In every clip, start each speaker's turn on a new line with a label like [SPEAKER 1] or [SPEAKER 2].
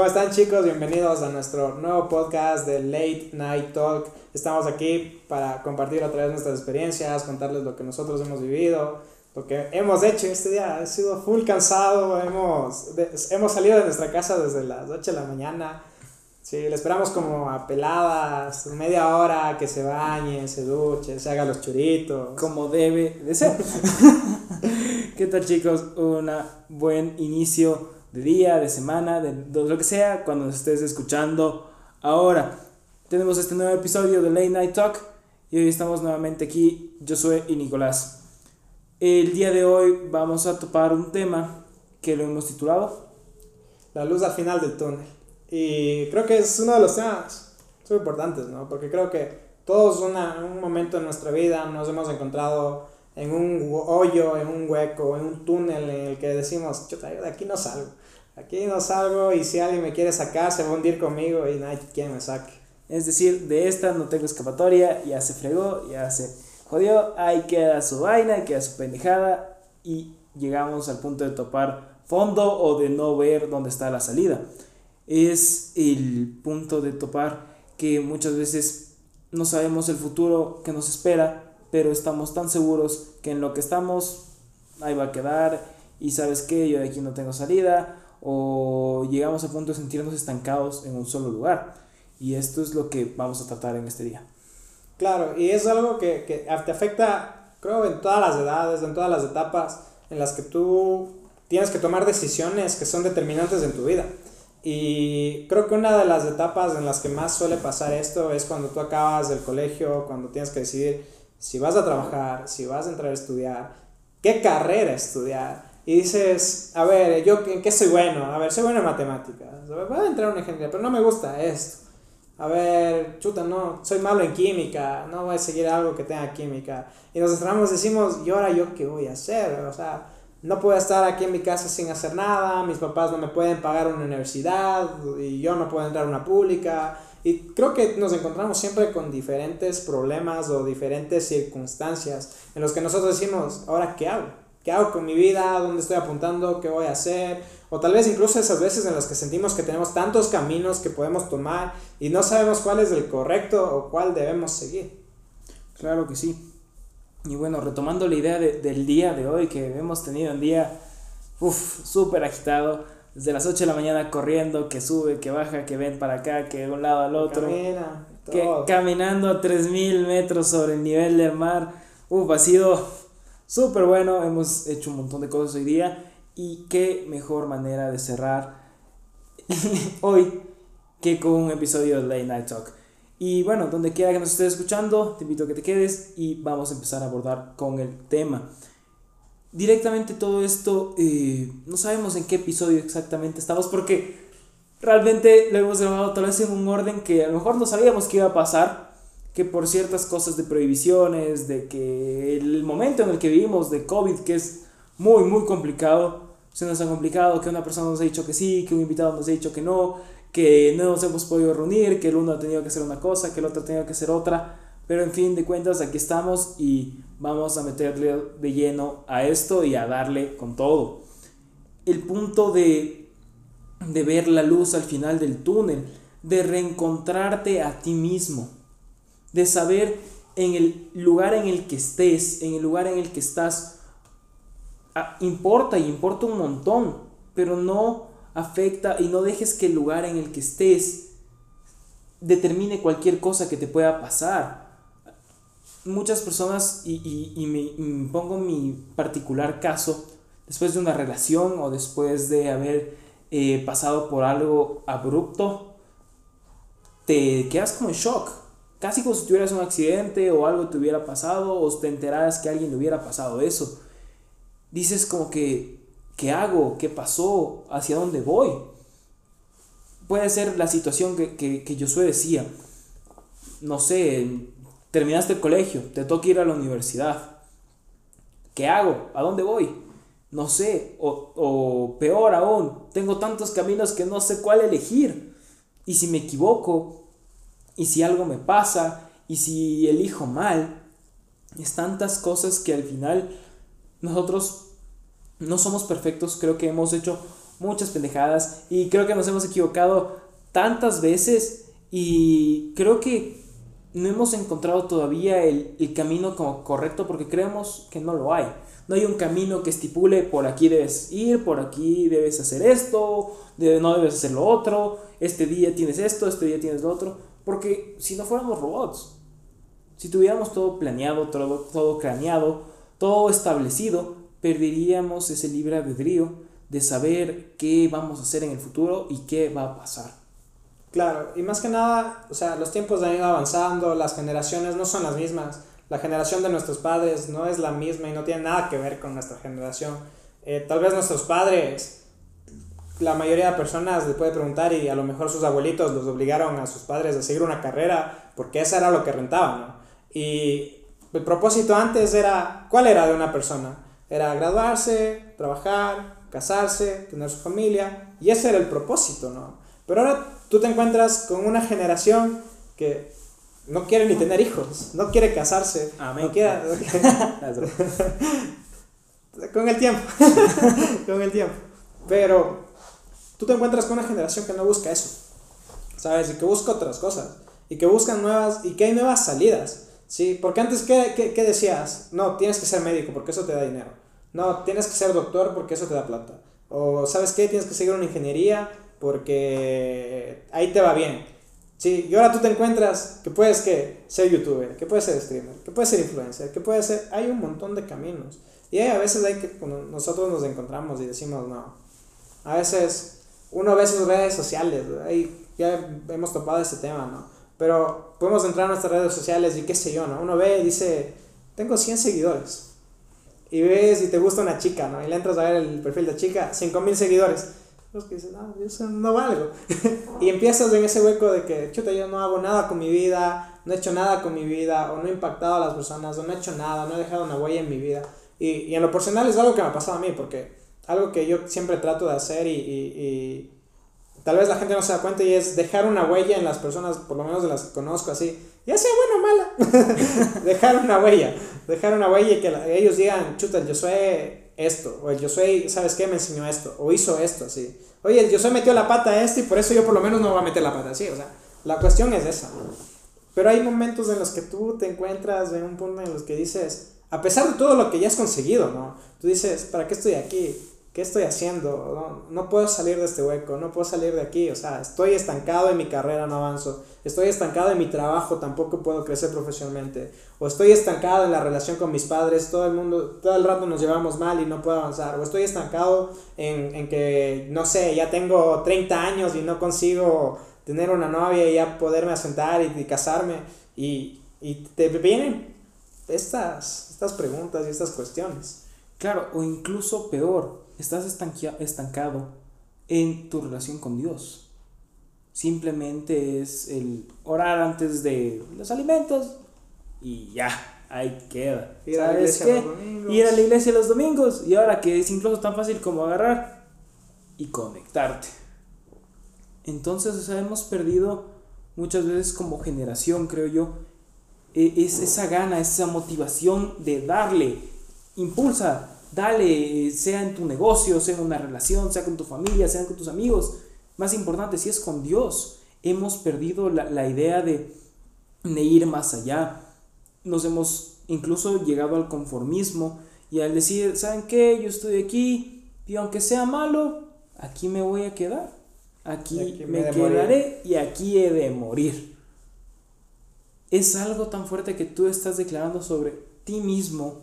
[SPEAKER 1] ¿Cómo están chicos? Bienvenidos a nuestro nuevo podcast de Late Night Talk. Estamos aquí para compartir otra vez nuestras experiencias, contarles lo que nosotros hemos vivido, lo que hemos hecho este día. Ha sido full cansado, hemos, hemos salido de nuestra casa desde las 8 de la mañana. Sí, le esperamos como a peladas, media hora, que se bañe, se duche, se haga los churitos.
[SPEAKER 2] Como debe de ser. ¿Qué tal chicos? Un buen inicio de día, de semana, de, lo que sea, cuando estés escuchando ahora. Tenemos este nuevo episodio de Late Night Talk y hoy estamos nuevamente aquí, Josué y Nicolás. El día de hoy vamos a topar un tema que lo hemos titulado
[SPEAKER 1] La luz al final del túnel. Y creo que es uno de los temas muy importantes, ¿no? Porque creo que todos en un momento en nuestra vida nos hemos encontrado en un hoyo, en un hueco, en un túnel en el que decimos, yo de aquí no salgo, aquí no salgo y si alguien me quiere sacar se va a hundir conmigo y nadie quien me saque.
[SPEAKER 2] Es decir, de esta no tengo escapatoria, ya se fregó, ya se jodió, ahí queda su vaina, queda su pendejada y llegamos al punto de topar fondo o de no ver dónde está la salida. Es el punto de topar que muchas veces no sabemos el futuro que nos espera pero estamos tan seguros que en lo que estamos ahí va a quedar y sabes que yo de aquí no tengo salida o llegamos a punto de sentirnos estancados en un solo lugar. Y esto es lo que vamos a tratar en este día.
[SPEAKER 1] Claro, y es algo que, que te afecta, creo, en todas las edades, en todas las etapas en las que tú tienes que tomar decisiones que son determinantes en tu vida. Y creo que una de las etapas en las que más suele pasar esto es cuando tú acabas del colegio, cuando tienes que decidir si vas a trabajar, si vas a entrar a estudiar, qué carrera estudiar. Y dices, a ver, ¿yo en qué soy bueno? A ver, soy bueno en matemáticas. Voy a entrar una ingeniería, pero no me gusta esto. A ver, chuta, no, soy malo en química, no voy a seguir algo que tenga química. Y nos entramos, decimos, ¿y ahora yo qué voy a hacer? O sea, no puedo estar aquí en mi casa sin hacer nada, mis papás no me pueden pagar una universidad y yo no puedo entrar a una pública y creo que nos encontramos siempre con diferentes problemas o diferentes circunstancias en los que nosotros decimos, ahora, ¿qué hago? ¿Qué hago con mi vida? ¿Dónde estoy apuntando? ¿Qué voy a hacer? O tal vez incluso esas veces en las que sentimos que tenemos tantos caminos que podemos tomar y no sabemos cuál es el correcto o cuál debemos seguir.
[SPEAKER 2] Claro que sí. Y bueno, retomando la idea del día de hoy, que hemos tenido un día súper agitado desde las 8 de la mañana corriendo, que sube, que baja, que ven para acá, que de un lado al otro. Camina, que caminando a 3000 metros sobre el nivel del mar. Uf, ha sido súper bueno. Hemos hecho un montón de cosas hoy día. Y qué mejor manera de cerrar hoy que con un episodio de Late Night Talk. Y bueno, donde quiera que nos estés escuchando, te invito a que te quedes y vamos a empezar a abordar con el tema directamente todo esto, eh, no sabemos en qué episodio exactamente estamos porque realmente lo hemos grabado tal vez en un orden que a lo mejor no sabíamos que iba a pasar, que por ciertas cosas de prohibiciones, de que el momento en el que vivimos de COVID, que es muy, muy complicado, se nos ha complicado, que una persona nos ha dicho que sí, que un invitado nos ha dicho que no, que no nos hemos podido reunir, que el uno ha tenido que hacer una cosa, que el otro ha tenido que hacer otra, pero en fin de cuentas aquí estamos y vamos a meterle de lleno a esto y a darle con todo. El punto de, de ver la luz al final del túnel, de reencontrarte a ti mismo, de saber en el lugar en el que estés, en el lugar en el que estás, ah, importa y importa un montón, pero no afecta y no dejes que el lugar en el que estés determine cualquier cosa que te pueda pasar muchas personas, y, y, me, pongo mi particular caso, después de una relación o después de haber eh, pasado por algo abrupto, te quedas como en shock. Casi como si tuvieras un accidente o algo te hubiera pasado o te enteraras que alguien le hubiera pasado eso. Dices como que, ¿qué hago? ¿Qué pasó? ¿Hacia dónde voy? Puede ser la situación que, que, que Josué decía. No sé, Terminaste el colegio, te toca ir a la universidad. ¿Qué hago? ¿A dónde voy? No sé. O, o peor aún, tengo tantos caminos que no sé cuál elegir. Y si me equivoco, y si algo me pasa, y si elijo mal, es tantas cosas que al final nosotros no somos perfectos, creo que hemos hecho muchas pendejadas y creo que nos hemos equivocado tantas veces y creo que no hemos encontrado todavía el, el camino como correcto porque creemos que no lo hay. No hay un camino que estipule por aquí debes ir, por aquí debes hacer esto, no debes hacer lo otro, este día tienes esto, este día tienes lo otro. Porque si no fuéramos robots, si tuviéramos todo planeado, todo, todo craneado, todo establecido, perderíamos ese libre albedrío de saber qué vamos a hacer en el futuro y qué va a pasar.
[SPEAKER 1] Claro, y más que nada, o sea, los tiempos han ido avanzando, las generaciones no son las mismas. La generación de nuestros padres no es la misma y no tiene nada que ver con nuestra generación. Eh, tal vez nuestros padres, la mayoría de personas les puede preguntar y a lo mejor sus abuelitos los obligaron a sus padres a seguir una carrera porque eso era lo que rentaban, ¿no? Y el propósito antes era, ¿cuál era de una persona? Era graduarse, trabajar, casarse, tener su familia, y ese era el propósito, ¿no? Pero ahora tú te encuentras con una generación que no quiere ni tener hijos, no quiere casarse, no quiere... con el tiempo, con el tiempo. Pero tú te encuentras con una generación que no busca eso, ¿sabes? Y que busca otras cosas, y que buscan nuevas, y que hay nuevas salidas. Sí, porque antes, ¿qué, qué, qué decías? No, tienes que ser médico porque eso te da dinero. No, tienes que ser doctor porque eso te da plata. O, ¿sabes qué? Tienes que seguir una ingeniería porque ahí te va bien. Sí, y ahora tú te encuentras que puedes que ser youtuber, que puedes ser streamer, que puedes ser influencer, que puedes ser... Hay un montón de caminos. Y a veces hay que, nosotros nos encontramos y decimos, no, a veces uno ve sus redes sociales, ahí ya hemos topado este tema, ¿no? Pero podemos entrar a nuestras redes sociales y qué sé yo, ¿no? Uno ve y dice, tengo 100 seguidores. Y ves y te gusta una chica, ¿no? Y le entras a ver el perfil de chica, 5000 seguidores. Los que dicen, no, yo no valgo. y empiezas en ese hueco de que, chuta, yo no hago nada con mi vida, no he hecho nada con mi vida, o no he impactado a las personas, o no he hecho nada, no he dejado una huella en mi vida. Y, y en lo personal es algo que me ha pasado a mí, porque algo que yo siempre trato de hacer y, y tal vez la gente no se da cuenta y es dejar una huella en las personas, por lo menos de las que conozco así, ya sea buena o mala, dejar una huella, dejar una huella y que ellos digan, chuta, el Josué esto, o el Josué, ¿sabes qué? Me enseñó esto, o hizo esto, así. Oye, el Josué metió la pata a esto y por eso yo por lo menos no voy a meter la pata así, o sea, la cuestión es esa. Pero hay momentos en los que tú te encuentras en un punto en los que dices, a pesar de todo lo que ya has conseguido, ¿no? Tú dices, ¿para qué estoy aquí? ¿Qué estoy haciendo? No, puedo salir de este hueco, no puedo salir de aquí, o sea, estoy estancado en mi carrera, no avanzo, estoy estancado en mi trabajo, tampoco puedo crecer profesionalmente, o estoy estancado en la relación con mis padres, todo el mundo, todo el rato nos llevamos mal y no puedo avanzar, o estoy estancado en, en que, no sé, ya tengo 30 años y no consigo tener una novia y ya poderme asentar y, casarme, y, y te vienen estas, estas preguntas y estas cuestiones.
[SPEAKER 2] Claro, o incluso peor, estás estancado en tu relación con Dios. Simplemente es el orar antes de los alimentos y ya, ahí queda. Ir a la iglesia Ir a la iglesia los domingos y ahora que es incluso tan fácil como agarrar y conectarte. Entonces, hemos perdido muchas veces como generación, creo yo, e, es esa gana, esa motivación de darle, impulsa, Dale, sea en tu negocio, sea en una relación, sea con tu familia, sea con tus amigos. Más importante, si es con Dios, hemos perdido la, idea de, de ir más allá. Nos hemos incluso llegado al conformismo y al decir, ¿saben qué? Yo estoy aquí y aunque sea malo, aquí me voy a quedar. Aquí, me, quedaré y aquí he de morir. Es algo tan fuerte que tú estás declarando sobre ti mismo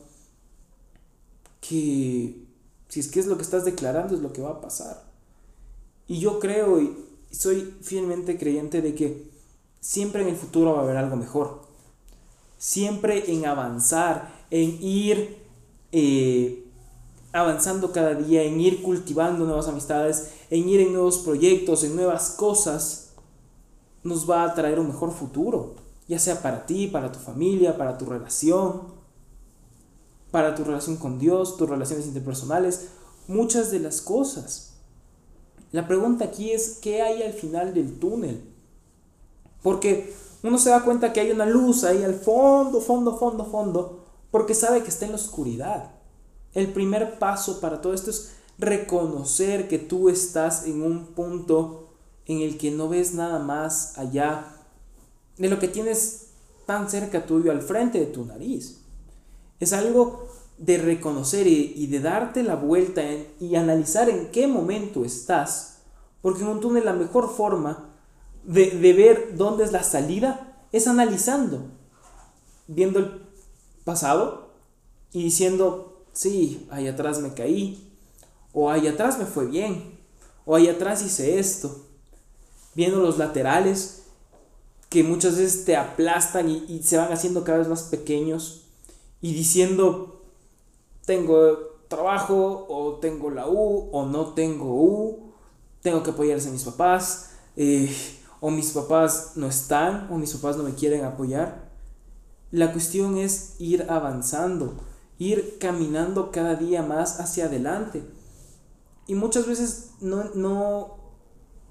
[SPEAKER 2] que si es que es lo que estás declarando es lo que va a pasar. Y yo creo y soy fielmente creyente de que siempre en el futuro va a haber algo mejor. Siempre en avanzar, en ir eh, avanzando cada día, en ir cultivando nuevas amistades, en ir en nuevos proyectos, en nuevas cosas, nos va a traer un mejor futuro. Ya sea para ti, para tu familia, para tu relación para tu relación con Dios, tus relaciones interpersonales, muchas de las cosas. La pregunta aquí es, ¿qué hay al final del túnel? Porque uno se da cuenta que hay una luz ahí al fondo, fondo, fondo, fondo, porque sabe que está en la oscuridad. El primer paso para todo esto es reconocer que tú estás en un punto en el que no ves nada más allá de lo que tienes tan cerca tuyo al frente de tu nariz. Es algo de reconocer y, de darte la vuelta y analizar en qué momento estás, porque en un túnel la mejor forma de, de ver dónde es la salida es analizando, viendo el pasado y diciendo, sí, ahí atrás me caí, o ahí atrás me fue bien, o ahí atrás hice esto, viendo los laterales que muchas veces te aplastan y, y se van haciendo cada vez más pequeños y diciendo, tengo trabajo o tengo la U o no tengo U, tengo que apoyarse a mis papás, eh, o mis papás no están o mis papás no me quieren apoyar. La cuestión es ir avanzando, ir caminando cada día más hacia adelante. Y muchas veces no, no,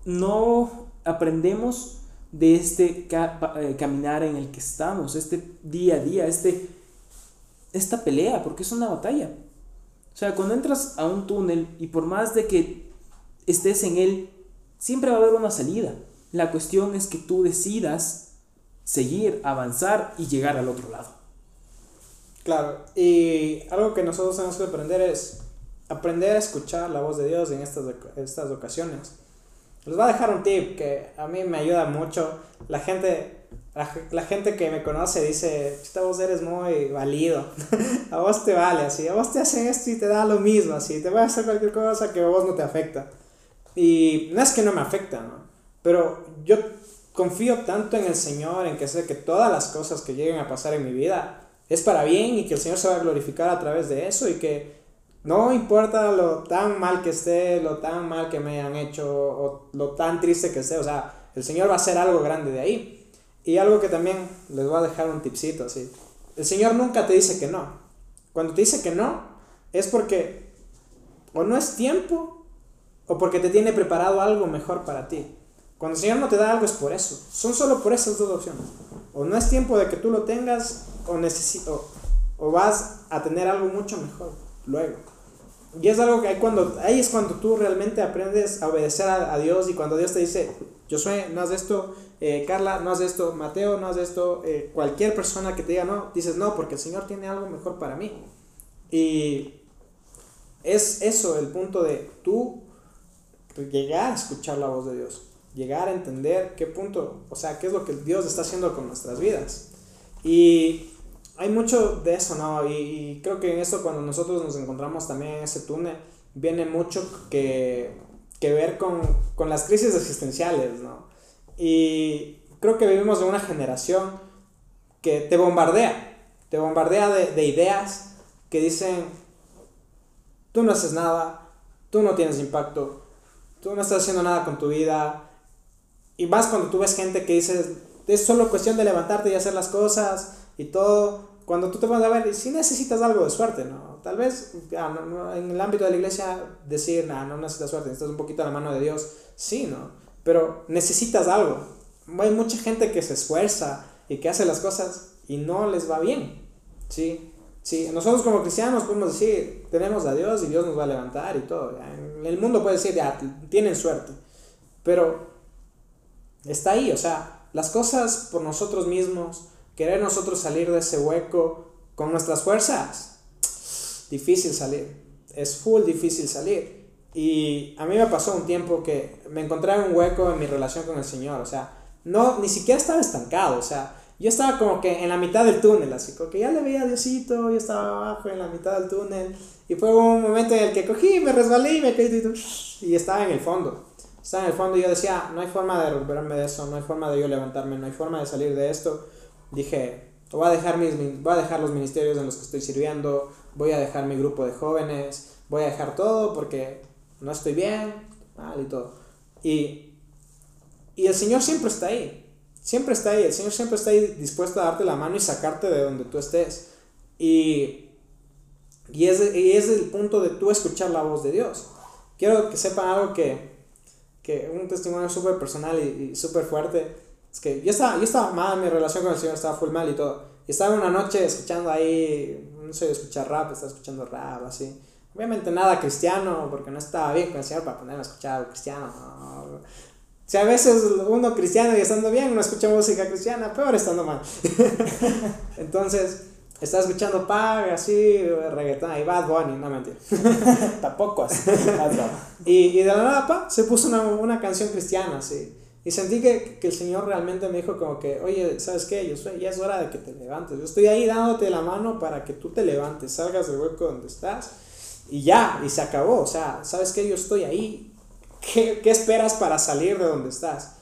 [SPEAKER 2] no aprendemos de este eh, caminar en el que estamos, este día a día, este esta pelea, porque es una batalla. O sea, cuando entras a un túnel y por más de que estés en él, siempre va a haber una salida. La cuestión es que tú decidas seguir, avanzar y llegar al otro lado.
[SPEAKER 1] Claro, y algo que nosotros tenemos que aprender es aprender a escuchar la voz de Dios en estas, estas ocasiones. Les voy a dejar un tip que a mí me ayuda mucho. La gente la, gente que me conoce dice, esta vos eres muy válido, a vos te vale, así, a vos te hacen esto y te da lo mismo, así, te voy a hacer cualquier cosa que a vos no te afecta. Y no es que no me afecta, ¿no? Pero yo confío tanto en el Señor, en que sé que todas las cosas que lleguen a pasar en mi vida es para bien y que el Señor se va a glorificar a través de eso y que no importa lo tan mal que esté, lo tan mal que me hayan hecho o lo tan triste que esté, o sea, el Señor va a hacer algo grande de ahí. Y algo que también les voy a dejar un tipcito así. El Señor nunca te dice que no. Cuando te dice que no, es porque o no es tiempo o porque te tiene preparado algo mejor para ti. Cuando el Señor no te da algo es por eso. Son solo por esas dos opciones. O no es tiempo de que tú lo tengas o, necesito, o vas a tener algo mucho mejor luego. Y es algo que hay cuando, ahí es cuando tú realmente aprendes a obedecer a, a Dios y cuando Dios te dice, yo soy, no haz esto, eh, Carla, no haz esto, Mateo, no haz esto, eh, cualquier persona que te diga no, dices no, porque el Señor tiene algo mejor para mí. Y es eso el punto de tú llegar a escuchar la voz de Dios, llegar a entender qué punto, o sea, qué es lo que Dios está haciendo con nuestras vidas. Y hay mucho de eso, ¿no? Y, creo que en eso cuando nosotros nos encontramos también en ese túnel, viene mucho que, que ver con, con las crisis existenciales, ¿no? Y creo que vivimos en una generación que te bombardea, te bombardea de, ideas que dicen, tú no haces nada, tú no tienes impacto, tú no estás haciendo nada con tu vida. Y más cuando tú ves gente que dice, es solo cuestión de levantarte y hacer las cosas y todo. Cuando tú te vas a ver, si necesitas algo de suerte, ¿no? Tal vez en el ámbito de la iglesia decir, no, no necesitas suerte, necesitas un poquito la mano de Dios, sí, ¿no? pero necesitas algo. Hay mucha gente que se esfuerza y que hace las cosas y no les va bien. ¿sí? Sí, nosotros como cristianos podemos decir, tenemos a Dios y Dios nos va a levantar y todo. El mundo puede decir, ya, tienen suerte. Pero está ahí, o sea, las cosas por nosotros mismos, querer nosotros salir de ese hueco con nuestras fuerzas, difícil salir. Es full difícil salir. Y a mí me pasó un tiempo que me encontré en un hueco en mi relación con el Señor, o sea, no, ni siquiera estaba estancado, o sea, yo estaba como que en la mitad del túnel, así como que ya le veía a Diosito, yo estaba abajo en la mitad del túnel, y fue un momento en el que cogí, me resbalé y me caí y estaba en el fondo. Estaba en el fondo y yo decía, no hay forma de recuperarme de eso, no hay forma de yo levantarme, no hay forma de salir de esto. Dije, voy a dejar, mis, voy a dejar los ministerios en los que estoy sirviendo, voy a dejar mi grupo de jóvenes, voy a dejar todo porque no estoy bien, mal y todo. Y, y el Señor siempre está ahí, siempre está ahí, el Señor siempre está ahí dispuesto a darte la mano y sacarte de donde tú estés. Y, y, es, y es el punto de tú escuchar la voz de Dios. Quiero que sepan algo que, que un testimonio súper personal y, y súper fuerte. Es que yo estaba, yo estaba mal, mi relación con el Señor estaba full mal y todo. Y estaba una noche escuchando ahí, no sé, escuchar rap, estaba escuchando rap, así Obviamente nada cristiano, porque no estaba bien con el Señor para ponerme a escuchar algo cristiano. Si a veces uno cristiano y estando bien no escucha música cristiana, peor estando mal. Entonces, estaba escuchando Pag, así, reggaetón, y Bad Bunny, no mentira.
[SPEAKER 2] Tampoco así.
[SPEAKER 1] y, y de la nada, pa, se puso una, una canción cristiana, así. Y sentí que, que, el Señor realmente me dijo como que, oye, ¿sabes qué? Yo soy, ya es hora de que te levantes. Yo estoy ahí dándote la mano para que tú te levantes, salgas del hueco donde estás. Y ya, y se acabó. O sea, ¿sabes qué? Yo estoy ahí. ¿Qué, ¿Qué esperas para salir de donde estás?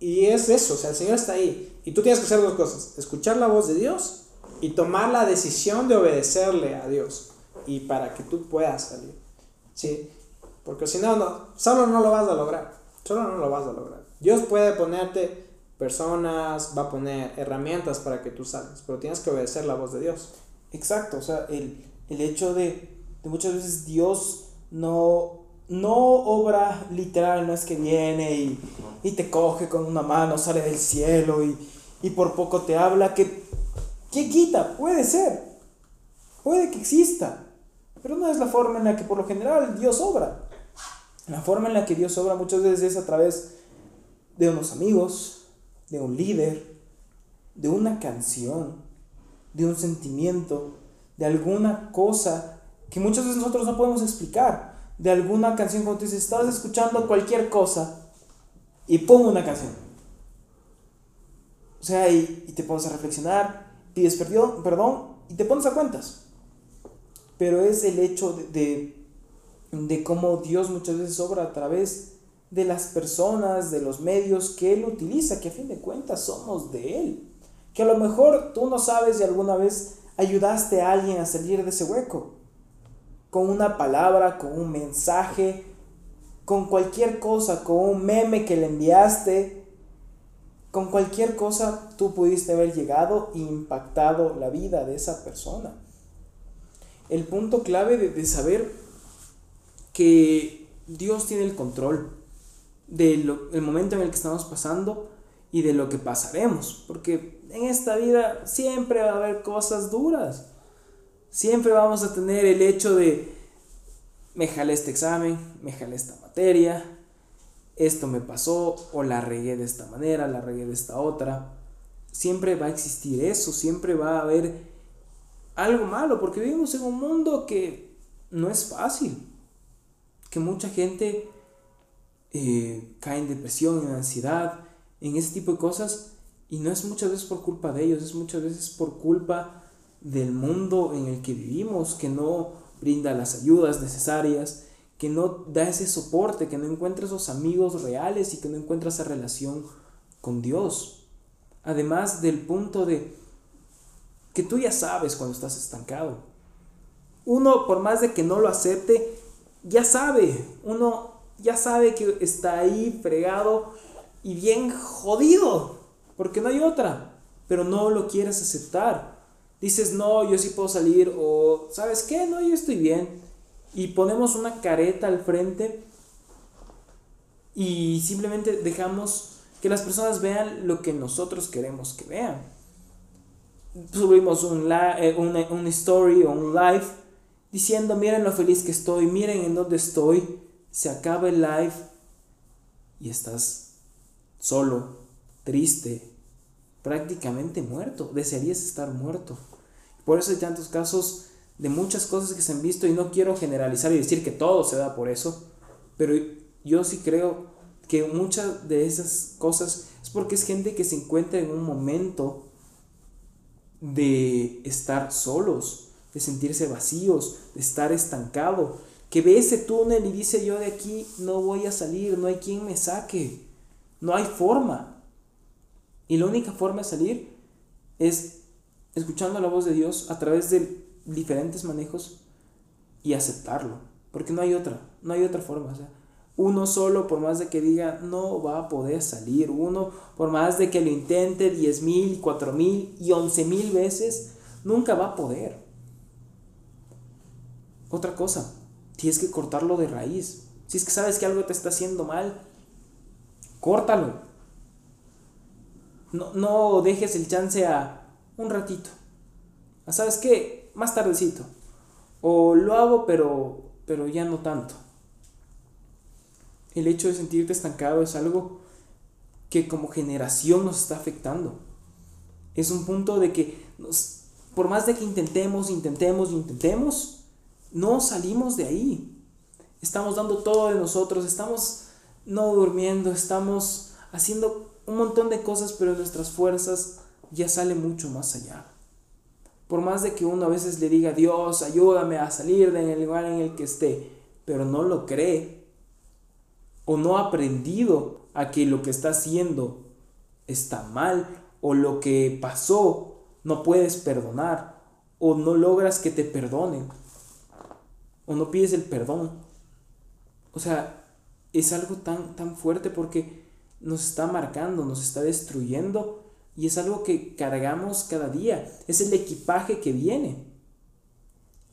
[SPEAKER 1] Y es eso, o sea, el Señor está ahí. Y tú tienes que hacer dos cosas. Escuchar la voz de Dios y tomar la decisión de obedecerle a Dios. Y para que tú puedas salir. ¿Sí? Porque si no, no, solo no lo vas a lograr. Solo no lo vas a lograr. Dios puede ponerte personas, va a poner herramientas para que tú salgas, pero tienes que obedecer la voz de Dios.
[SPEAKER 2] Exacto, o sea, el, el hecho de, de, muchas veces Dios no, no obra literal, no es que viene y, y te coge con una mano, sale del cielo y, y por poco te habla, que, que quita, puede ser, puede que exista, pero no es la forma en la que por lo general Dios obra. La forma en la que Dios obra muchas veces es a través de unos amigos, de un líder, de una canción, de un sentimiento, de alguna cosa que muchas veces nosotros no podemos explicar, de alguna canción cuando tú dices, estabas escuchando cualquier cosa y pongo una canción. O sea, y, te pones a reflexionar, pides perdón, perdón y te pones a cuentas. Pero es el hecho de, de, de cómo Dios muchas veces obra a través de las personas, de los medios que Él utiliza, que a fin de cuentas somos de Él. Que a lo mejor tú no sabes y alguna vez ayudaste a alguien a salir de ese hueco. Con una palabra, con un mensaje, con cualquier cosa, con un meme que le enviaste, con cualquier cosa tú pudiste haber llegado e impactado la vida de esa persona. El punto clave de, de saber que Dios tiene el control del momento en el que estamos pasando y de lo que pasaremos. Porque en esta vida siempre va a haber cosas duras. Siempre vamos a tener el hecho de, me jalé este examen, me jalé esta materia, esto me pasó o la regué de esta manera, la regué de esta otra. Siempre va a existir eso, siempre va a haber algo malo, porque vivimos en un mundo que no es fácil, que mucha gente eh, caen en depresión, en ansiedad, en ese tipo de cosas. Y no es muchas veces por culpa de ellos, es muchas veces por culpa del mundo en el que vivimos, que no brinda las ayudas necesarias, que no da ese soporte, que no encuentra esos amigos reales y que no encuentra esa relación con Dios. Además del punto de que tú ya sabes cuando estás estancado. Uno, por más de que no lo acepte, ya sabe. Uno ya sabe que está ahí fregado y bien jodido, porque no hay otra, pero no lo quieres aceptar. Dices, no, yo sí puedo salir, o sabes qué, no, yo estoy bien. Y ponemos una careta al frente y simplemente dejamos que las personas vean lo que nosotros queremos que vean. Subimos un, eh, un story o un live diciendo, miren lo feliz que estoy, miren en dónde estoy se acaba el live y estás solo, triste, prácticamente muerto. Desearías estar muerto. Por eso hay tantos casos de muchas cosas que se han visto y no quiero generalizar y decir que todo se da por eso, pero yo sí creo que muchas de esas cosas es porque es gente que se encuentra en un momento de estar solos, de sentirse vacíos, de estar estancado, que ve ese túnel y dice yo de aquí no voy a salir, no hay quien me saque, no hay forma. Y la única forma de salir es escuchando la voz de Dios a través de diferentes manejos y aceptarlo, porque no hay otra, no hay otra forma. Uno solo, por más de que diga, no va a poder salir, uno, por más de que lo intente diez mil, cuatro mil y once mil veces, nunca va a poder. Otra cosa, tienes que cortarlo de raíz. Si es que sabes que algo te está haciendo mal, córtalo. No, no dejes el chance a un ratito. ¿Sabes qué? Más tardecito. O lo hago, pero pero ya no tanto. El hecho de sentirte estancado es algo que como generación nos está afectando. Es un punto de que nos, por más de que intentemos, intentemos, intentemos, no salimos de ahí. Estamos dando todo de nosotros, estamos no durmiendo, estamos haciendo un montón de cosas, pero nuestras fuerzas ya salen mucho más allá. Por más de que uno a veces le diga, Dios, ayúdame a salir del lugar en el que esté, pero no lo cree, o no ha aprendido a que lo que está haciendo está mal, o lo que pasó no puedes perdonar, o no logras que te perdonen, o no pides el perdón. O sea, es algo tan, tan fuerte porque nos está marcando, nos está destruyendo y es algo que cargamos cada día. Es el equipaje que viene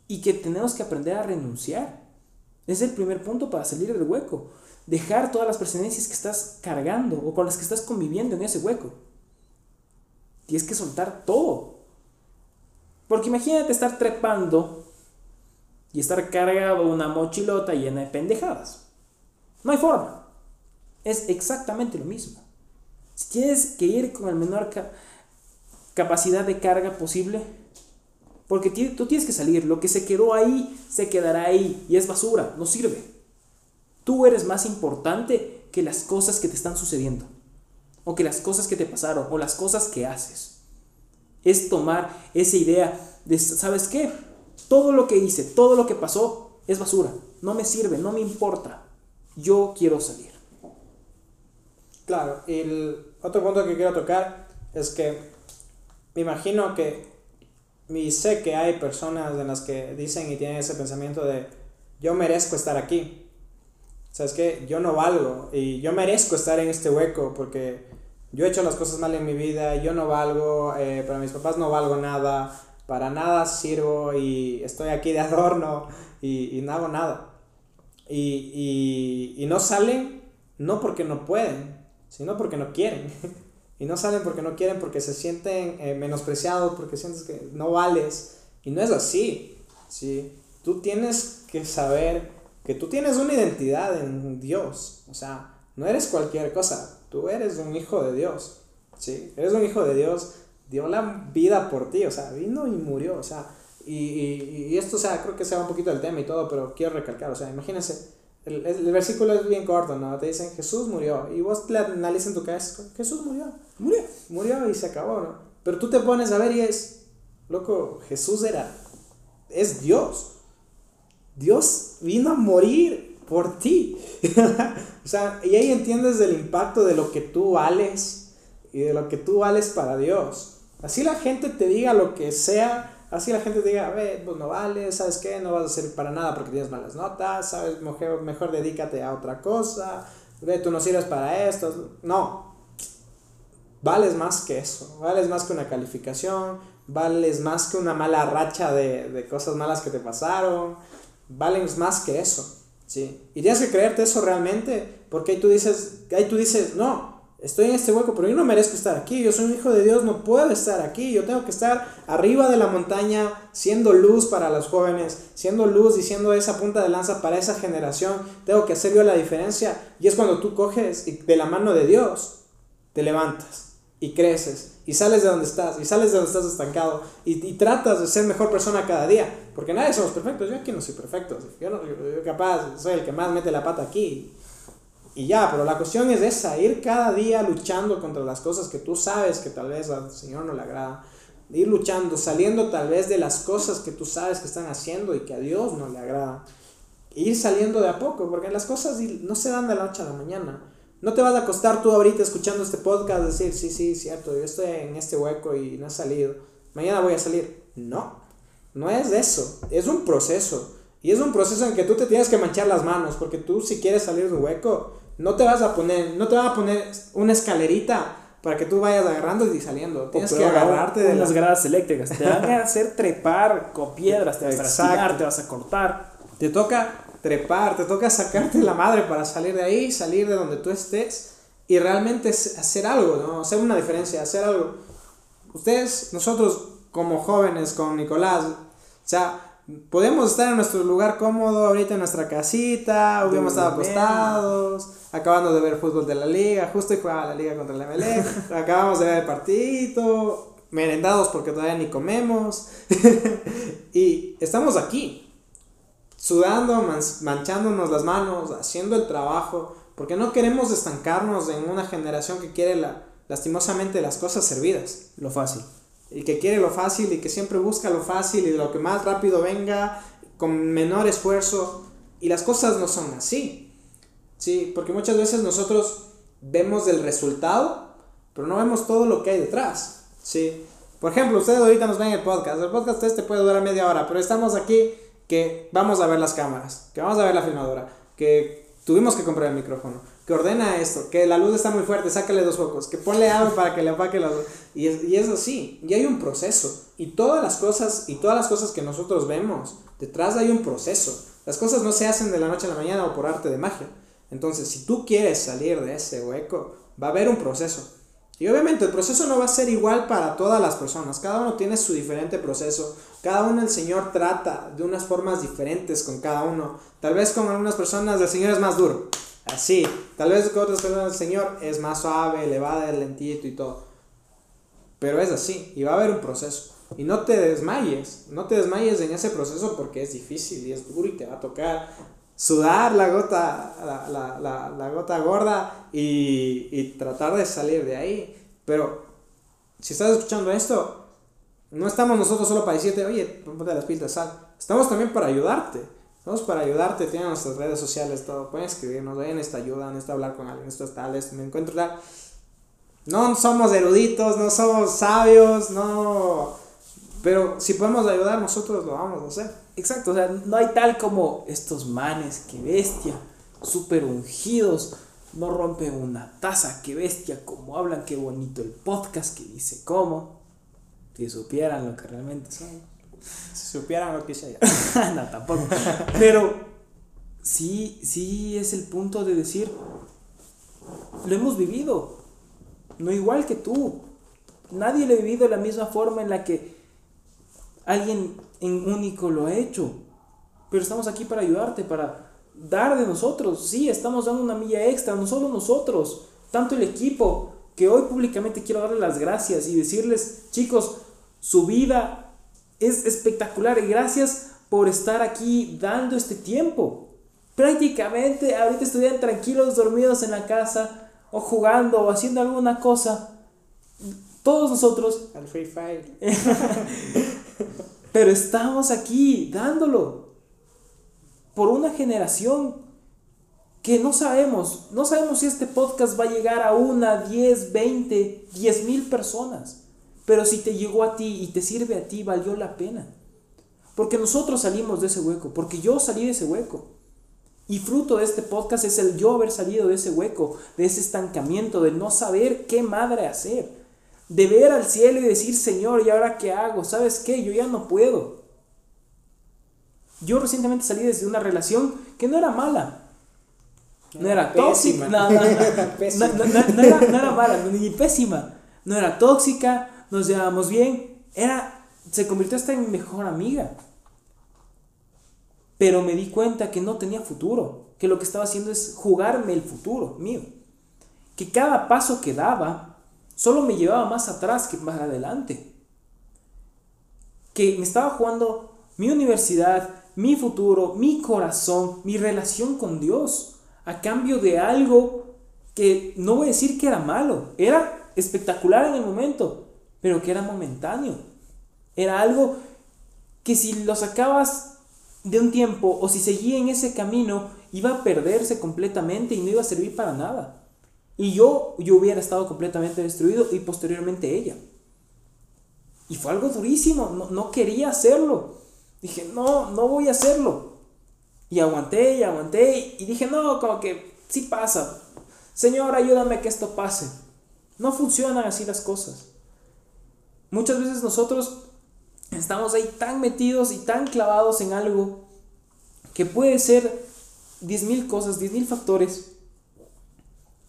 [SPEAKER 2] y que tenemos que aprender a renunciar. Es el primer punto para salir del hueco. Dejar todas las pertenencias que estás cargando o con las que estás conviviendo en ese hueco. Tienes que soltar todo. Porque imagínate estar trepando y estar cargado una mochilota llena de pendejadas. No hay forma. Es exactamente lo mismo. Si tienes que ir con el menor capacidad de carga posible, porque tú tienes que salir, lo que se quedó ahí, se quedará ahí y es basura, no sirve. Tú eres más importante que las cosas que te están sucediendo, o que las cosas que te pasaron, o las cosas que haces. Es tomar esa idea de, ¿sabes qué? Todo lo que hice, todo lo que pasó es basura, no me sirve, no me importa. Yo quiero salir.
[SPEAKER 1] Claro, el otro punto que quiero tocar es que me imagino que y sé que hay personas en las que dicen y tienen ese pensamiento de yo merezco estar aquí. ¿Sabes qué? Yo no valgo y yo merezco estar en este hueco porque yo he hecho las cosas mal en mi vida, yo no valgo, eh, para mis papás no valgo nada, para nada sirvo y estoy aquí de adorno y, y no hago nada. Y, y, y no salen no porque no pueden, sino porque no quieren. y no salen porque no quieren, porque se sienten eh, menospreciados, porque sientes que no vales. Y no es así. ¿sí? Tú tienes que saber que tú tienes una identidad en Dios. O sea, no eres cualquier cosa. Tú eres un hijo de Dios. ¿sí? Eres un hijo de Dios. Dio la vida por ti. O sea, vino y murió. O sea, y, y, y esto, o sea, creo que se va un poquito del tema y todo, pero quiero recalcar. O sea, imagínense el, el, versículo es bien corto, ¿no? Te dicen Jesús murió. Y vos le analizas en tu cabeza, Jesús murió. Murió. Murió y se acabó, ¿no? Pero tú te pones a ver y es, loco, Jesús era, es Dios. Dios vino a morir por ti. o sea, y ahí entiendes el impacto de lo que tú vales y de lo que tú vales para Dios. Así la gente te diga lo que sea, Así la gente diga, a ver, pues no vale, ¿sabes qué? No vas a servir para nada porque tienes malas notas, ¿sabes? Mejor, mejor dedícate a otra cosa, ve, tú no sirves para esto. No, vales más que eso, vales más que una calificación, vales más que una mala racha de, de cosas malas que te pasaron, vales más que eso, ¿sí? Y tienes que creerte eso realmente, porque tú dices, ahí tú dices, no, estoy en este hueco, pero yo no merezco estar aquí, yo soy un hijo de Dios, no puedo estar aquí, yo tengo que estar arriba de la montaña, siendo luz para los jóvenes, siendo luz y siendo esa punta de lanza para esa generación, tengo que hacer yo la diferencia, y es cuando tú coges y de la mano de Dios, te levantas y creces y sales de donde estás y sales de donde estás estancado y, tratas de ser mejor persona cada día, porque nadie somos perfectos, yo aquí no soy perfecto, yo, no, yo capaz soy el que más mete la pata aquí y ya, pero la cuestión es esa, ir cada día luchando contra las cosas que tú sabes que tal vez al Señor no le agrada. Ir luchando, saliendo tal vez de las cosas que tú sabes que están haciendo y que a Dios no le agrada. Ir saliendo de a poco, porque las cosas no se dan de la noche a la mañana. No te vas a acostar tú ahorita escuchando este podcast decir, sí, sí, cierto, yo estoy en este hueco y no he salido. Mañana voy a salir. No, no es eso. Es un proceso. Y es un proceso en que tú te tienes que manchar las manos, porque tú si quieres salir de un hueco, no te vas a poner, no te van a poner una escalerita para que tú vayas agarrando y saliendo. Tienes que agarrarte
[SPEAKER 2] de las gradas eléctricas. Te van a hacer trepar con piedras, te vas a te vas a cortar.
[SPEAKER 1] Te toca trepar, te toca sacarte la madre para salir de ahí, salir de donde tú estés y realmente hacer algo, ¿no? Hacer una diferencia, hacer algo. Ustedes, nosotros como jóvenes, con Nicolás, o sea, podemos estar en nuestro lugar cómodo, ahorita en nuestra casita, hubiéramos estado acostados, acabando de ver fútbol de la liga, justo y jugaba la liga contra el MLE, acabamos de ver el partidito, merendados porque todavía ni comemos, y estamos aquí, sudando, manchándonos las manos, haciendo el trabajo, porque no queremos estancarnos en una generación que quiere la, lastimosamente las cosas servidas.
[SPEAKER 2] Lo fácil
[SPEAKER 1] y que quiere lo fácil y que siempre busca lo fácil y lo que más rápido venga con menor esfuerzo y las cosas no son así. Sí, porque muchas veces nosotros vemos el resultado, pero no vemos todo lo que hay detrás. Sí. Por ejemplo, ustedes ahorita nos ven el podcast. El podcast este puede durar media hora, pero estamos aquí que vamos a ver las cámaras, que vamos a ver la filmadora, que tuvimos que comprar el micrófono que ordena esto, que la luz está muy fuerte, sácale dos focos, que ponle algo para que le apague la luz. Y es, y es así, y hay un proceso. Y todas las cosas, y todas las cosas que nosotros vemos, detrás hay un proceso. Las cosas no se hacen de la noche a la mañana o por arte de magia. Entonces, si tú quieres salir de ese hueco, va a haber un proceso. Y obviamente el proceso no va a ser igual para todas las personas, cada uno tiene su diferente proceso, cada uno el Señor trata de unas formas diferentes con cada uno. Tal vez con algunas personas el Señor es más duro, Así. Tal vez con otras personas el Señor es más suave, elevada, lentito y todo. Pero es así. Y va a haber un proceso. Y no te desmayes. No te desmayes en ese proceso porque es difícil y es duro y te va a tocar sudar la gota, la, la, la, la gota gorda y, y tratar de salir de ahí. Pero si estás escuchando esto, no estamos nosotros solo para decirte, oye, ponte las pistas, sal. Estamos también para ayudarte. Estamos para ayudarte, tienen nuestras redes sociales, todo. Pueden escribirnos, en esta ayuda, necesito hablar con alguien, esto es tal, me encuentro tal. No somos eruditos, no somos sabios, no. Pero si podemos ayudar, nosotros lo vamos a hacer.
[SPEAKER 2] Exacto, o sea, no hay tal como estos manes, que bestia, súper ungidos, no rompen una taza, que bestia, como hablan, qué bonito el podcast que dice cómo. Si supieran lo que realmente son.
[SPEAKER 1] Si supieran lo que hice
[SPEAKER 2] no, tampoco. Pero sí, sí es el punto de decir, lo hemos vivido, no igual que tú. Nadie lo ha vivido de la misma forma en la que alguien en único lo ha hecho. Pero estamos aquí para ayudarte, para dar de nosotros. Sí, estamos dando una milla extra, no solo nosotros, tanto el equipo, que hoy públicamente quiero darle las gracias y decirles, chicos, su vida es espectacular y gracias por estar aquí dando este tiempo. Prácticamente ahorita estuvieran tranquilos, dormidos en la casa o jugando o haciendo alguna cosa. Todos nosotros.
[SPEAKER 1] Al Free Fire.
[SPEAKER 2] pero estamos aquí dándolo por una generación que no sabemos, no sabemos si este podcast va a llegar a una, diez, veinte, diez mil personas. Pero si te llegó a ti y te sirve a ti, valió la pena. Porque nosotros salimos de ese hueco, porque yo salí de ese hueco. Y fruto de este podcast es el yo haber salido de ese hueco, de ese estancamiento, de no saber qué madre hacer. De ver al cielo y decir, Señor, ¿y ahora qué hago? ¿Sabes qué? Yo ya no puedo. Yo recientemente salí desde una relación que no era mala. No era tóxica. No, no, era, no era mala, ni pésima. No era tóxica, nos llevábamos bien, era, se convirtió hasta en mi mejor amiga. Pero me di cuenta que no tenía futuro, que lo que estaba haciendo es jugarme el futuro mío. Que cada paso que daba solo me llevaba más atrás que más adelante. Que me estaba jugando mi universidad, mi futuro, mi corazón, mi relación con Dios, a cambio de algo que no voy a decir que era malo, era espectacular en el momento, pero que era momentáneo. Era algo que si lo sacabas de un tiempo o si seguía en ese camino, iba a perderse completamente y no iba a servir para nada. Y yo, yo hubiera estado completamente destruido y posteriormente ella. Y fue algo durísimo, no, no quería hacerlo. Dije, no, no voy a hacerlo. Y aguanté y aguanté y dije, no, como que sí pasa. Señor, ayúdame a que esto pase. No funcionan así las cosas. Muchas veces nosotros estamos ahí tan metidos y tan clavados en algo que puede ser 10.000 cosas, 10.000 factores,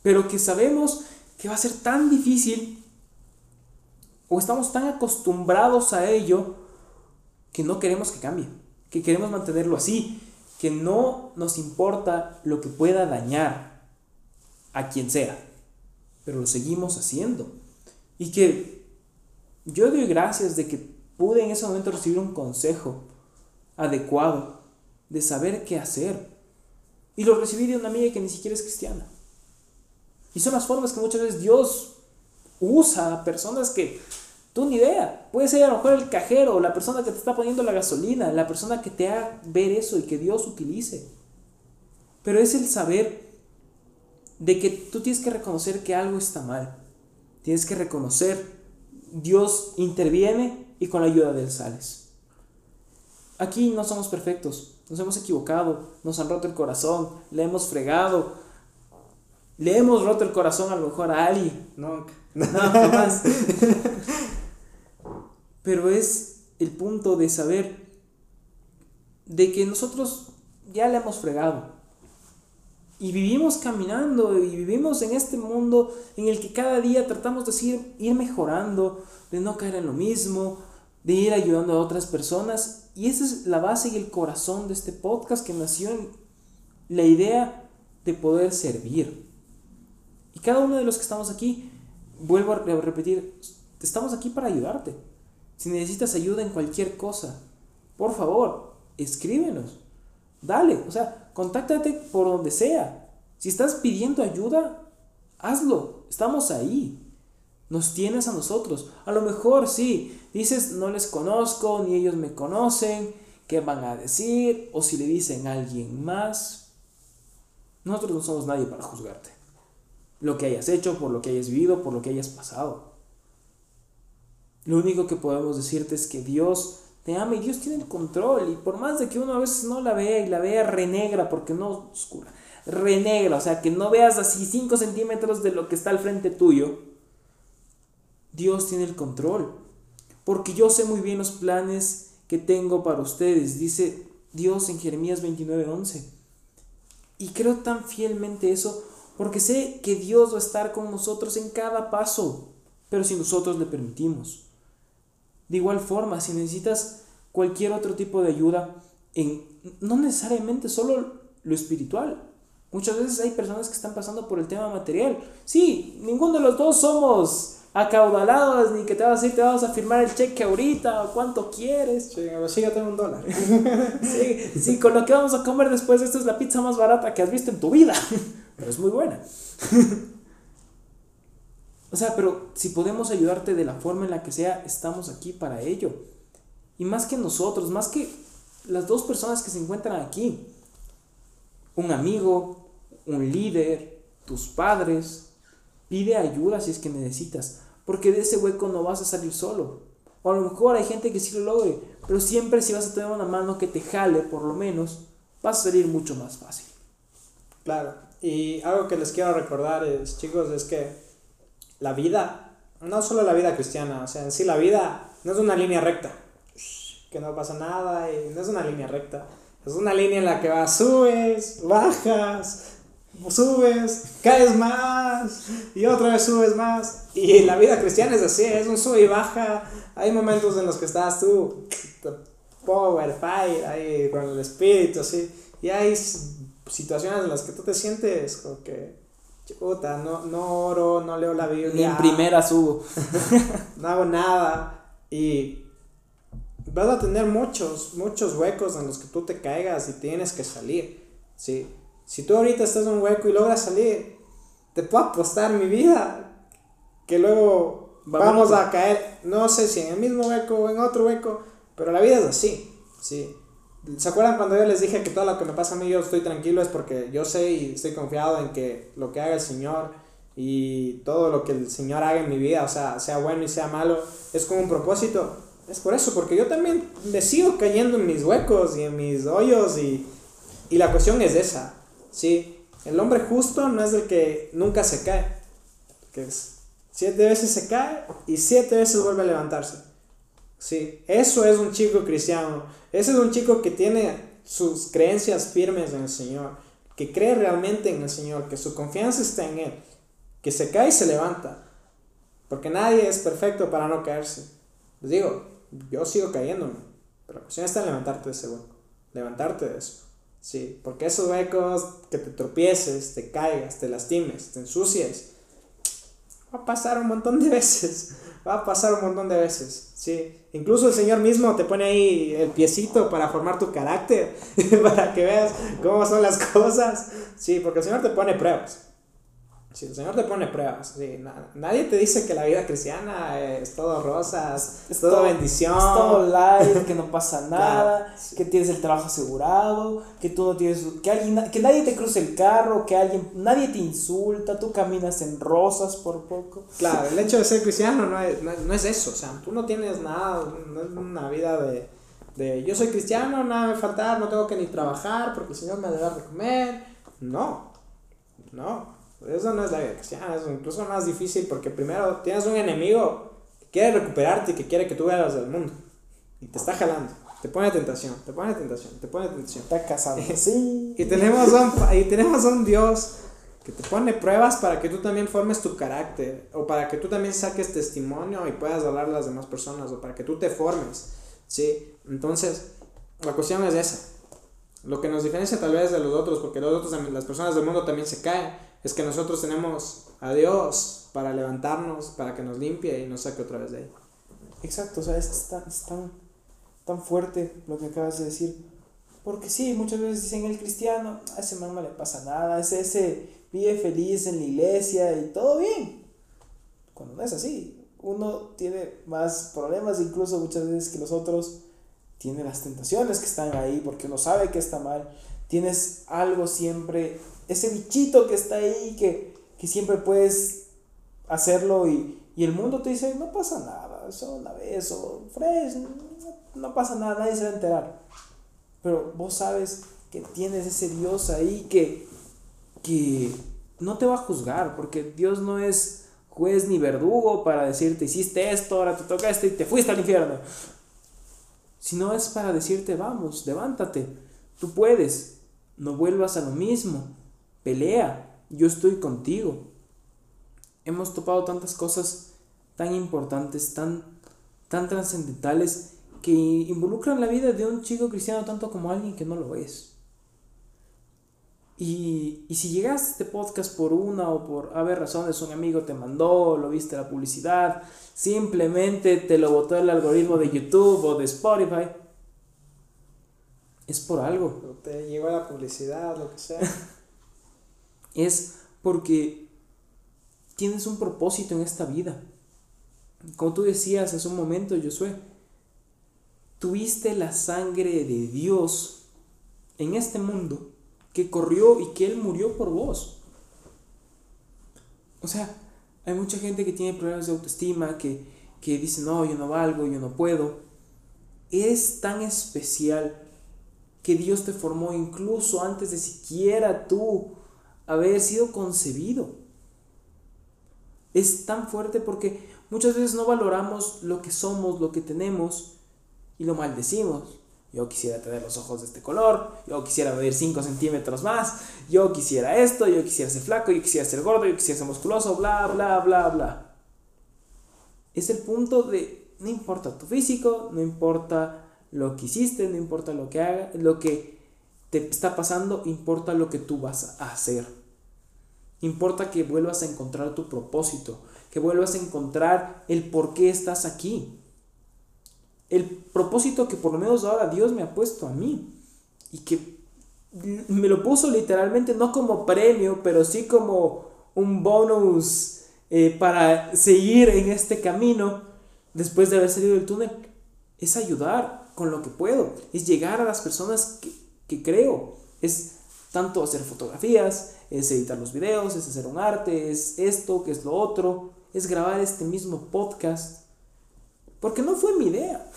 [SPEAKER 2] pero que sabemos que va a ser tan difícil o estamos tan acostumbrados a ello que no queremos que cambie. que queremos mantenerlo así, que no nos importa lo que pueda dañar a quien sea, pero lo seguimos haciendo. Y que yo doy gracias de que pude en ese momento recibir un consejo adecuado de saber qué hacer. Y lo recibí de una amiga que ni siquiera es cristiana. Y son las formas que muchas veces Dios usa a personas que tú ni idea. Puede ser a lo mejor el cajero, la persona que te está poniendo la gasolina, la persona que te haga ver eso y que Dios utilice. Pero es el saber de que tú tienes que reconocer que algo está mal. Tienes que reconocer, Dios interviene y con la ayuda de Él sales. Aquí no somos perfectos, nos hemos equivocado, nos han roto el corazón, le hemos fregado, le hemos roto el corazón a lo mejor a alguien.
[SPEAKER 1] Nunca.
[SPEAKER 2] No, jamás. Pero es el punto de saber de que nosotros ya le hemos fregado. Y vivimos caminando y vivimos en este mundo en el que cada día tratamos de ir, ir mejorando, de no caer en lo mismo, de ir ayudando a otras personas. Y esa es la base y el corazón de este podcast que nació en la idea de poder servir. Y cada uno de los que estamos aquí, vuelvo a repetir, estamos aquí para ayudarte. Si necesitas ayuda en cualquier cosa, por favor, escríbenos. Dale, o sea, contáctate por donde sea. Si estás pidiendo ayuda, hazlo. Estamos ahí. Nos tienes a nosotros. A lo mejor sí, dices, no les conozco, ni ellos me conocen, ¿qué van a decir? O si le dicen a alguien más. Nosotros no somos nadie para juzgarte lo que hayas hecho, por lo que hayas vivido, por lo que hayas pasado. Lo único que podemos decirte es que Dios te ama y Dios tiene el control. Y por más de que uno a veces no la vea y la vea renegra, porque no oscura, renegra, o sea, que no veas así 5 centímetros de lo que está al frente tuyo, Dios tiene el control. Porque yo sé muy bien los planes que tengo para ustedes, dice Dios en Jeremías 29:11. Y creo tan fielmente eso porque sé que Dios va a estar con nosotros en cada paso, pero si nosotros le permitimos. De igual forma, si necesitas cualquier otro tipo de ayuda, en, no necesariamente solo lo espiritual. Muchas veces hay personas que están pasando por el tema material. Sí, ninguno de los dos somos acaudalados, ni que te vas a decir, te vamos a firmar el cheque ahorita, o cuánto quieres.
[SPEAKER 1] Sí, a ver, sí, tengo un dólar.
[SPEAKER 2] sí, sí, con lo que vamos a comer después, esta es la pizza más barata que has visto en tu vida pero es muy buena. o sea, pero si podemos ayudarte de la forma en la que sea, estamos aquí para ello. Y más que nosotros, más que las dos personas que se encuentran aquí, un amigo, un líder, tus padres, pide ayuda si es que necesitas, porque de ese hueco no vas a salir solo. O a lo mejor hay gente que sí lo logre, pero siempre si vas a tener una mano que te jale, por lo menos, vas a salir mucho más fácil.
[SPEAKER 1] Claro. Y algo que les quiero recordar es, chicos, es que la vida, no solo la vida cristiana, o sea, en sí la vida no es una línea recta, que no pasa nada y no es una línea recta. Es una línea en la que vas, subes, bajas, subes, caes más y otra vez subes más. Y la vida cristiana es así, es un sube y baja. Hay momentos en los que estás tú, power, fire, ahí con el espíritu, así. Y hay situaciones en las que tú te sientes como que, puta, no, no oro, no leo la Biblia.
[SPEAKER 2] Ni en primera subo.
[SPEAKER 1] no hago nada. Y vas a tener muchos, muchos huecos en los que tú te caigas y tienes que salir. ¿sí? Si tú ahorita estás en un hueco y logras salir, te puedo apostar mi vida que luego vamos a caer, no sé si en el mismo hueco o en otro hueco, pero la vida es así. ¿sí? ¿Se acuerdan cuando yo les dije que todo lo que me pasa a mí yo estoy tranquilo es porque yo sé y estoy confiado en que lo que haga el Señor y todo lo que el Señor haga en mi vida, o sea, sea bueno y sea malo, es con un propósito? Es por eso, porque yo también me sigo cayendo en mis huecos y en mis hoyos y, y la cuestión es esa, ¿sí? El hombre justo no es el que nunca se cae, que es siete veces se cae y siete veces vuelve a levantarse. Sí, eso es un chico cristiano. Ese es un chico que tiene sus creencias firmes en el Señor, que cree realmente en el Señor, que su confianza está en Él, que se cae y se levanta. Porque nadie es perfecto para no caerse. Les digo, yo sigo cayéndome, pero la cuestión está en levantarte de ese hueco. levantarte de eso. Sí, porque esos huecos, que te tropieces, te caigas, te lastimes, te ensucies, va a pasar un montón de veces, va a pasar un montón de veces, sí. Incluso el Señor mismo te pone ahí el piecito para formar tu carácter, para que veas cómo son las cosas, sí, porque el Señor te pone pruebas. Si el Señor te pone pruebas, sí, nadie te dice que la vida cristiana es todo rosas, es todo, bendición. Es
[SPEAKER 2] todo light, que no pasa nada, que tienes el trabajo asegurado, que tú no tienes, que, alguien, que nadie te cruce el carro, que alguien, nadie te insulta, tú caminas en rosas por poco.
[SPEAKER 1] Claro, el hecho de ser cristiano no es, no, es eso, o sea, tú no tienes nada, no es una vida de, de yo soy cristiano, nada me faltar, no tengo que ni trabajar porque el Señor me da de comer. No, no. Eso no es la vida cristiana, es incluso más difícil porque primero tienes un enemigo que quiere recuperarte y que quiere que tú veas del mundo. Y te está jalando, te pone tentación, te pone tentación, te pone tentación.
[SPEAKER 2] Está casado. sí.
[SPEAKER 1] y, tenemos un, y tenemos un Dios que te pone pruebas para que tú también formes tu carácter, o para que tú también saques testimonio y puedas hablar a las demás personas, o para que tú te formes. ¿sí? Entonces, la cuestión es esa. Lo que nos diferencia tal vez de los otros, porque los otros, las personas del mundo también se caen, es que nosotros tenemos a Dios para levantarnos, para que nos limpie y nos saque otra vez de ahí.
[SPEAKER 2] Exacto, o sea, es tan, tan, tan fuerte lo que acabas de decir. Porque sí, muchas veces dicen el cristiano, a ese man no le pasa nada, ese, ese vive feliz en la iglesia y todo bien. Cuando no es así, uno tiene más problemas incluso muchas veces que los otros, tiene las tentaciones que están ahí porque uno sabe que está mal, tienes algo siempre ese bichito que está ahí, que, siempre puedes hacerlo y, el mundo te dice, no pasa nada, eso una vez, o fresh, no, pasa nada, nadie se va a enterar. Pero vos sabes que tienes ese Dios ahí que, que no te va a juzgar, porque Dios no es juez ni verdugo para decirte, hiciste esto, ahora te toca esto y te fuiste al infierno. Sino es para decirte, vamos, levántate, tú puedes, no vuelvas a lo mismo, pelea, yo estoy contigo. Hemos topado tantas cosas tan importantes, tan, tan trascendentales, que involucran la vida de un chico cristiano tanto como alguien que no lo es. Y, y si llegaste a este podcast por una o por haber razones, un amigo te mandó, lo viste la publicidad, simplemente te lo botó el algoritmo de YouTube o de Spotify, es por algo.
[SPEAKER 1] Te llegó la publicidad, lo que sea.
[SPEAKER 2] es porque tienes un propósito en esta vida. Como tú decías hace un momento, Josué, tuviste la sangre de Dios en este mundo que corrió y que Él murió por vos. O sea, hay mucha gente que tiene problemas de autoestima, que, que dice, no, yo no valgo, yo no puedo. Es tan especial que Dios te formó incluso antes de siquiera tú haber sido concebido. Es tan fuerte porque muchas veces no valoramos lo que somos, lo que tenemos y lo maldecimos. Yo quisiera tener los ojos de este color, yo quisiera medir 5 centímetros más, yo quisiera esto, yo quisiera ser flaco, yo quisiera ser gordo, yo quisiera ser musculoso, bla, bla, bla, bla. Es el punto de, no importa tu físico, no importa lo que hiciste, no importa lo que haga, lo que te está pasando, importa lo que tú vas a hacer. Importa que vuelvas a encontrar tu propósito, que vuelvas a encontrar el por qué estás aquí. El propósito que por lo menos ahora Dios me ha puesto a mí y que me lo puso literalmente no como premio, pero sí como un bonus eh, para seguir en este camino después de haber salido del túnel, es ayudar con lo que puedo, es llegar a las personas que, que creo. Es tanto hacer fotografías, es editar los videos, es hacer un arte, es esto, que es lo otro, es grabar este mismo podcast. Porque no fue mi idea.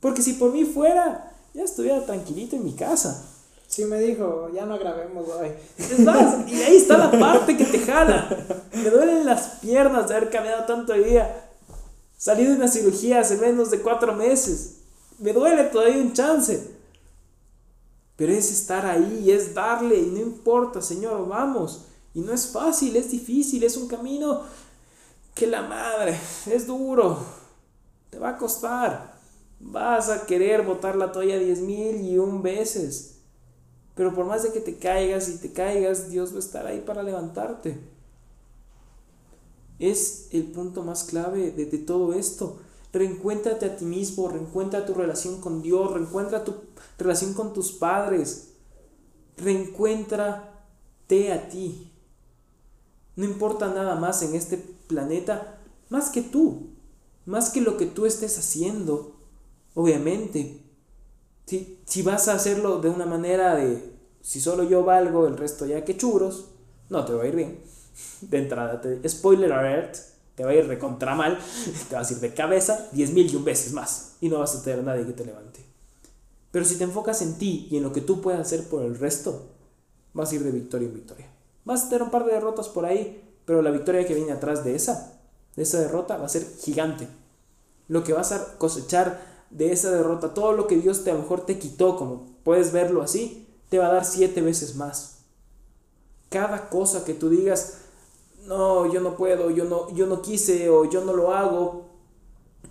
[SPEAKER 2] Porque si por mí fuera, ya estuviera tranquilito en mi casa.
[SPEAKER 1] Sí me dijo, ya no grabemos hoy.
[SPEAKER 2] Es más, y ahí está la parte que te jala. Me duelen las piernas de haber caminado tanto día. Salí de una cirugía hace menos de cuatro meses. Me duele todavía un chance. Pero es estar ahí, es darle, y no importa, Señor, vamos. Y no es fácil, es difícil, es un camino que la madre, es duro, te va a costar. Vas a querer botar la toalla diez mil y un veces. Pero por más de que te caigas y te caigas, Dios va a estar ahí para levantarte. Es el punto más clave de, de todo esto. Reencuéntrate a ti mismo, reencuentra tu relación con Dios, reencuentra tu relación con tus padres, reencuéntrate a ti. No importa nada más en este planeta, más que tú, más que lo que tú estés haciendo, obviamente. Si, si vas a hacerlo de una manera de, si solo yo valgo, el resto ya que churros, no te va a ir bien. De entrada, te, spoiler alert, te va a ir recontra mal, te vas a ir de cabeza 10 mil y un veces más y no vas a tener nadie que te levante. Pero si te enfocas en ti y en lo que tú puedes hacer por el resto, vas a ir de victoria en victoria. Vas a tener un par de derrotas por ahí, pero la victoria que viene atrás de esa, de esa derrota, va a ser gigante. Lo que vas a cosechar de esa derrota, todo lo que Dios te a lo mejor te quitó, como puedes verlo así, te va a dar siete veces más. Cada cosa que tú digas, no, yo no puedo, yo no, yo no quise o yo no lo hago,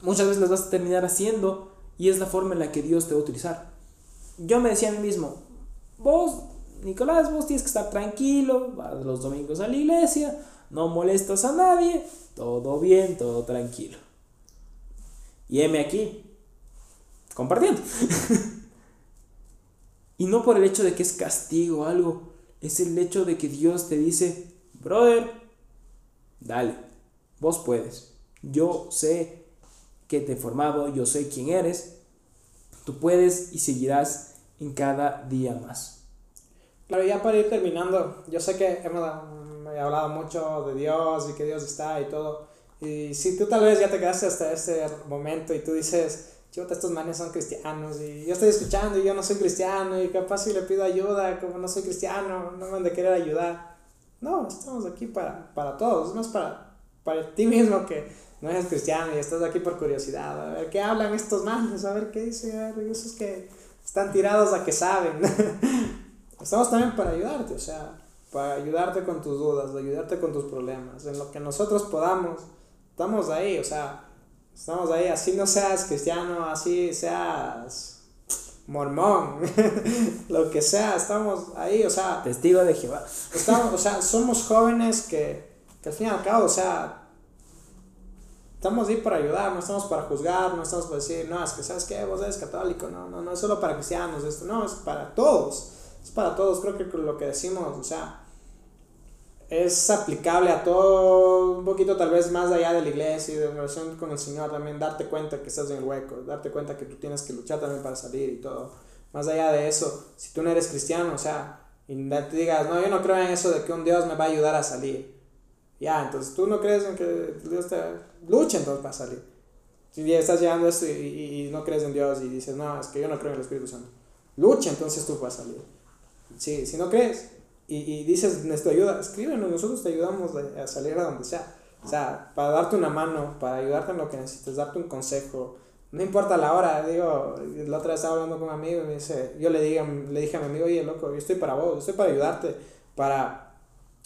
[SPEAKER 2] muchas veces las vas a terminar haciendo y es la forma en la que Dios te va a utilizar. Yo me decía a mí mismo, vos, Nicolás, vos tienes que estar tranquilo, vas los domingos a la iglesia, no molestas a nadie, todo bien, todo tranquilo. Y heme aquí, compartiendo. y no por el hecho de que es castigo o algo, es el hecho de que Dios te dice, brother, Dale, vos puedes. Yo sé que te he formado, yo sé quién eres. Tú puedes y seguirás en cada día más.
[SPEAKER 1] Claro, ya para ir terminando, yo sé que hemos hablado mucho de Dios y que Dios está y todo. Y si tú tal vez ya te quedaste hasta este momento y tú dices, chuta, estos manes son cristianos y yo estoy escuchando y yo no soy cristiano y capaz si le pido ayuda, como no soy cristiano, no me han de querer ayudar. No, estamos aquí para, para todos, es más para, para ti mismo que no eres cristiano y estás aquí por curiosidad, a ver qué hablan estos manos, a ver qué dicen, a ver, esos que están tirados a que saben. estamos también para ayudarte, o sea, para ayudarte con tus dudas, ayudarte con tus problemas, en lo que nosotros podamos, estamos ahí, o sea, estamos ahí, así no seas cristiano, así seas mormón, lo que sea, estamos ahí, o sea...
[SPEAKER 2] Testigo de Jehová.
[SPEAKER 1] Estamos, o sea, somos jóvenes que, que al fin y al cabo, o sea, estamos ahí para ayudar, no estamos para juzgar, no estamos para decir, no, es que sabes que vos eres católico, no, no, no es solo para cristianos, esto, no, es para todos, es para todos, creo que lo que decimos, o sea, es aplicable a todo, un poquito tal vez más allá de la iglesia y de relación con el Señor también, darte cuenta que estás en el hueco, darte cuenta que tú tienes que luchar también para salir y todo. Más allá de eso, si tú no eres cristiano, o sea, y te digas, no, yo no creo en eso de que un Dios me va a ayudar a salir. Ya, entonces tú no crees en que Dios te lucha entonces para salir. Si estás llegando esto y, y, no crees en Dios y dices, no, es que yo no creo en el Espíritu Santo. Lucha entonces tú para salir. Si, si no crees, y, y dices, necesito ayuda, escríbenos, nosotros te ayudamos a salir a donde sea. O sea, para darte una mano, para ayudarte en lo que necesites, darte un consejo. No importa la hora, digo, la otra vez estaba hablando con un amigo y me dice, yo le, diga, le dije a mi amigo, oye, loco, yo estoy para vos, yo estoy para ayudarte, para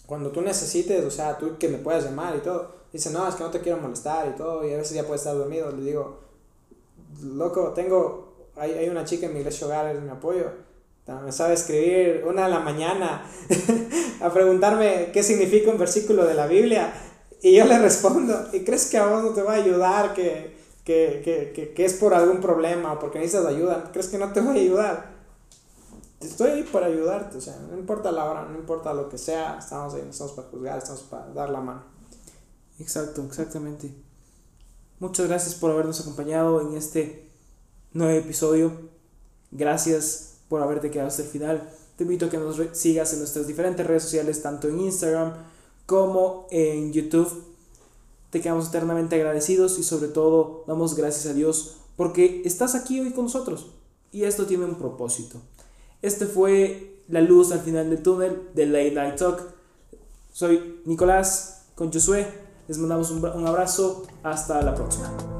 [SPEAKER 1] cuando tú necesites, o sea, tú que me puedas llamar y todo. Dice, no, es que no te quiero molestar y todo, y a veces ya puedes estar dormido. Le digo, loco, tengo, hay, hay una chica en mi iglesia hogar, es mi apoyo me sabe escribir una de la mañana a preguntarme qué significa un versículo de la Biblia y yo le respondo, ¿y crees que a vos no te va a ayudar, que, que, que, que, es por algún problema o porque necesitas ayuda? ¿Crees que no te va a ayudar? Estoy ahí para ayudarte, o sea, no importa la hora, no importa lo que sea, estamos ahí, no estamos para juzgar, estamos para dar la mano.
[SPEAKER 2] Exacto, exactamente. Muchas gracias por habernos acompañado en este nuevo episodio. Gracias por haberte quedado hasta el final. Te invito a que nos sigas en nuestras diferentes redes sociales, tanto en Instagram como en YouTube. Te quedamos eternamente agradecidos y sobre todo damos gracias a Dios porque estás aquí hoy con nosotros y esto tiene un propósito. Este fue la luz al final del túnel de Late Night Talk. Soy Nicolás con Josué. Les mandamos un, abrazo. Hasta la próxima.